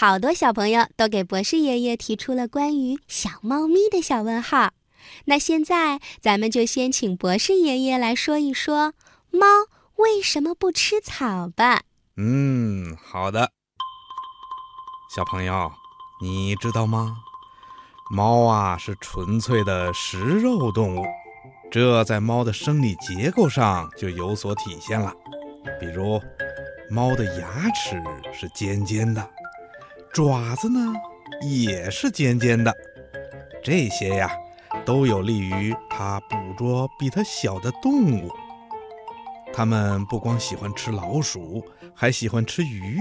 好多小朋友都给博士爷爷提出了关于小猫咪的小问号。那现在，咱们就先请博士爷爷来说一说猫为什么不吃草吧。嗯，好的。小朋友，你知道吗？猫啊是纯粹的食肉动物，这在猫的生理结构上就有所体现了。比如，猫的牙齿是尖尖的，爪子呢也是尖尖的，这些呀都有利于它捕捉比它小的动物。它们不光喜欢吃老鼠，还喜欢吃鱼，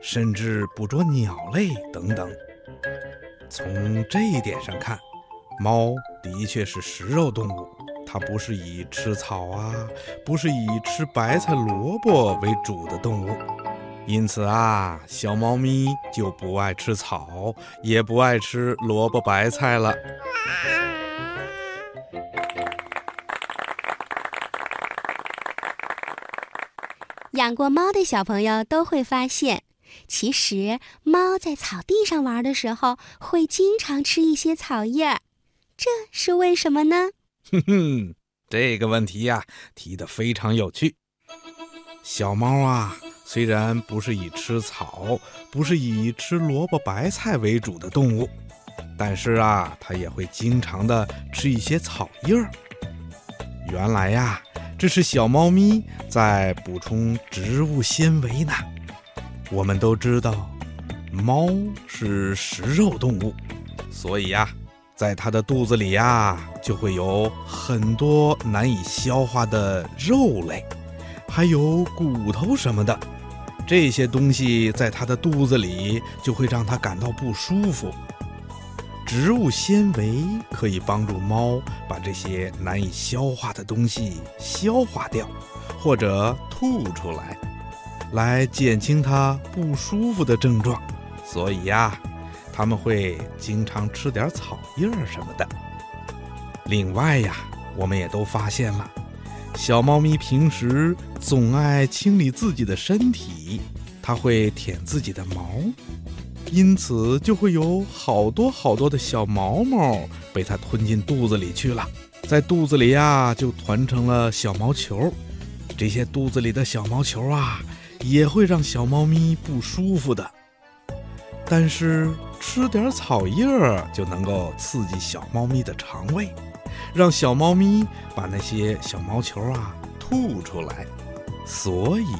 甚至捕捉鸟类等等。从这一点上看，猫的确是食肉动物。它不是以吃草啊，不是以吃白菜萝卜为主的动物，因此啊，小猫咪就不爱吃草，也不爱吃萝卜白菜了。养过猫的小朋友都会发现，其实猫在草地上玩的时候，会经常吃一些草叶，这是为什么呢？哼哼，这个问题呀提的非常有趣。小猫啊，虽然不是以吃草、不是以吃萝卜白菜为主的动物，但是啊，它也会经常的吃一些草叶儿。原来呀，这是小猫咪在补充植物纤维呢。我们都知道，猫是食肉动物，所以呀。在它的肚子里呀，就会有很多难以消化的肉类，还有骨头什么的。这些东西在它的肚子里就会让它感到不舒服。植物纤维可以帮助猫把这些难以消化的东西消化掉，或者吐出来，来减轻它不舒服的症状。所以呀。他们会经常吃点草叶什么的。另外呀，我们也都发现了，小猫咪平时总爱清理自己的身体，它会舔自己的毛，因此就会有好多好多的小毛毛被它吞进肚子里去了，在肚子里呀就团成了小毛球。这些肚子里的小毛球啊，也会让小猫咪不舒服的。但是吃点草叶儿就能够刺激小猫咪的肠胃，让小猫咪把那些小毛球啊吐出来，所以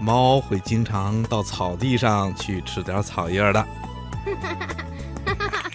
猫会经常到草地上去吃点草叶的。